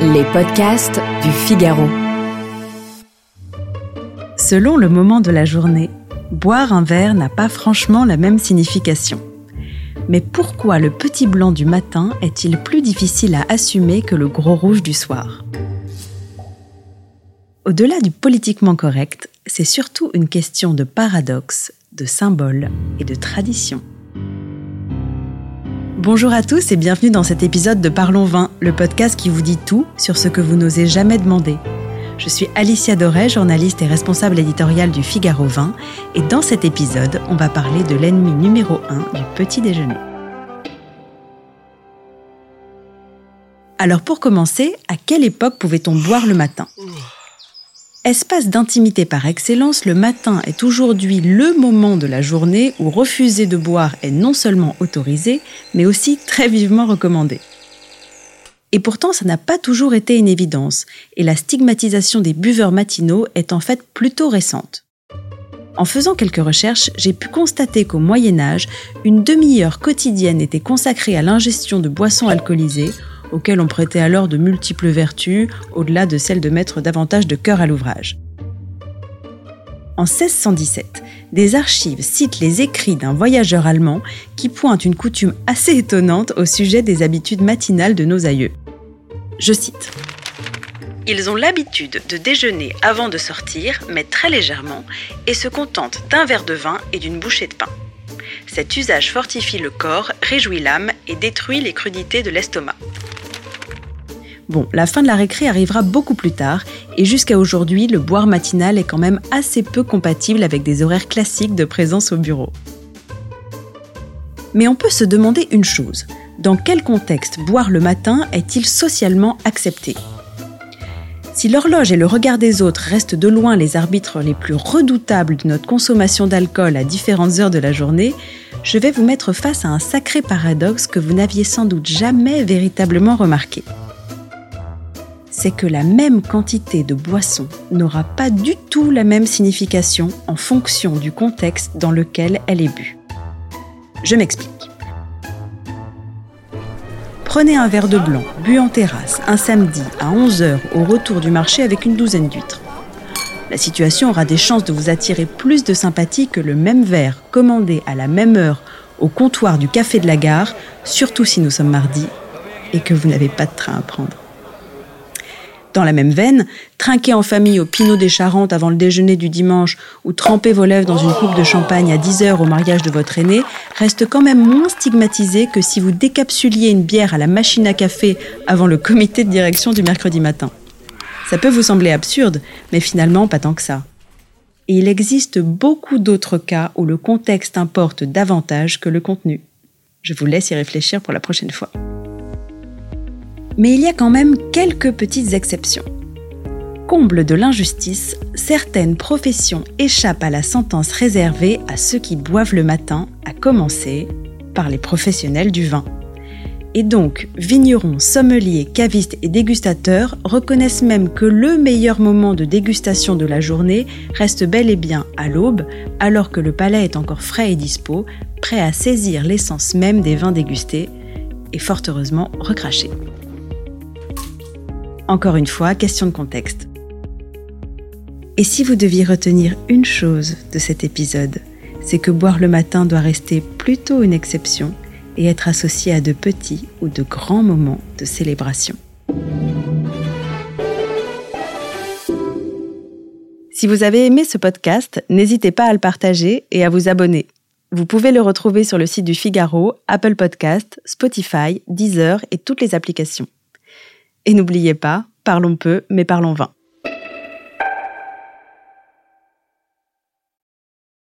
Les podcasts du Figaro. Selon le moment de la journée, boire un verre n'a pas franchement la même signification. Mais pourquoi le petit blanc du matin est-il plus difficile à assumer que le gros rouge du soir? Au-delà du politiquement correct, c'est surtout une question de paradoxe, de symbole et de tradition. Bonjour à tous et bienvenue dans cet épisode de Parlons Vin, le podcast qui vous dit tout sur ce que vous n'osez jamais demander. Je suis Alicia Doré, journaliste et responsable éditoriale du Figaro Vin, et dans cet épisode, on va parler de l'ennemi numéro 1 du petit déjeuner. Alors pour commencer, à quelle époque pouvait-on boire le matin? Espace d'intimité par excellence, le matin est aujourd'hui le moment de la journée où refuser de boire est non seulement autorisé, mais aussi très vivement recommandé. Et pourtant, ça n'a pas toujours été une évidence, et la stigmatisation des buveurs matinaux est en fait plutôt récente. En faisant quelques recherches, j'ai pu constater qu'au Moyen Âge, une demi-heure quotidienne était consacrée à l'ingestion de boissons alcoolisées, auxquelles on prêtait alors de multiples vertus, au-delà de celle de mettre davantage de cœur à l'ouvrage. En 1617, des archives citent les écrits d'un voyageur allemand qui pointe une coutume assez étonnante au sujet des habitudes matinales de nos aïeux. Je cite. Ils ont l'habitude de déjeuner avant de sortir, mais très légèrement, et se contentent d'un verre de vin et d'une bouchée de pain. Cet usage fortifie le corps, réjouit l'âme et détruit les crudités de l'estomac. Bon, la fin de la récré arrivera beaucoup plus tard, et jusqu'à aujourd'hui, le boire matinal est quand même assez peu compatible avec des horaires classiques de présence au bureau. Mais on peut se demander une chose. Dans quel contexte boire le matin est-il socialement accepté? Si l'horloge et le regard des autres restent de loin les arbitres les plus redoutables de notre consommation d'alcool à différentes heures de la journée, je vais vous mettre face à un sacré paradoxe que vous n'aviez sans doute jamais véritablement remarqué c'est que la même quantité de boisson n'aura pas du tout la même signification en fonction du contexte dans lequel elle est bue. Je m'explique. Prenez un verre de blanc, bu en terrasse, un samedi à 11h au retour du marché avec une douzaine d'huîtres. La situation aura des chances de vous attirer plus de sympathie que le même verre commandé à la même heure au comptoir du café de la gare, surtout si nous sommes mardi et que vous n'avez pas de train à prendre. Dans la même veine, trinquer en famille au Pinot des Charentes avant le déjeuner du dimanche ou tremper vos lèvres dans une coupe de champagne à 10 heures au mariage de votre aîné reste quand même moins stigmatisé que si vous décapsuliez une bière à la machine à café avant le comité de direction du mercredi matin. Ça peut vous sembler absurde, mais finalement pas tant que ça. Et il existe beaucoup d'autres cas où le contexte importe davantage que le contenu. Je vous laisse y réfléchir pour la prochaine fois. Mais il y a quand même quelques petites exceptions. Comble de l'injustice, certaines professions échappent à la sentence réservée à ceux qui boivent le matin, à commencer par les professionnels du vin. Et donc, vignerons, sommeliers, cavistes et dégustateurs reconnaissent même que le meilleur moment de dégustation de la journée reste bel et bien à l'aube, alors que le palais est encore frais et dispo, prêt à saisir l'essence même des vins dégustés, et fort heureusement recrachés. Encore une fois, question de contexte. Et si vous deviez retenir une chose de cet épisode, c'est que boire le matin doit rester plutôt une exception et être associé à de petits ou de grands moments de célébration. Si vous avez aimé ce podcast, n'hésitez pas à le partager et à vous abonner. Vous pouvez le retrouver sur le site du Figaro, Apple Podcast, Spotify, Deezer et toutes les applications. Et n'oubliez pas, parlons peu, mais parlons vin.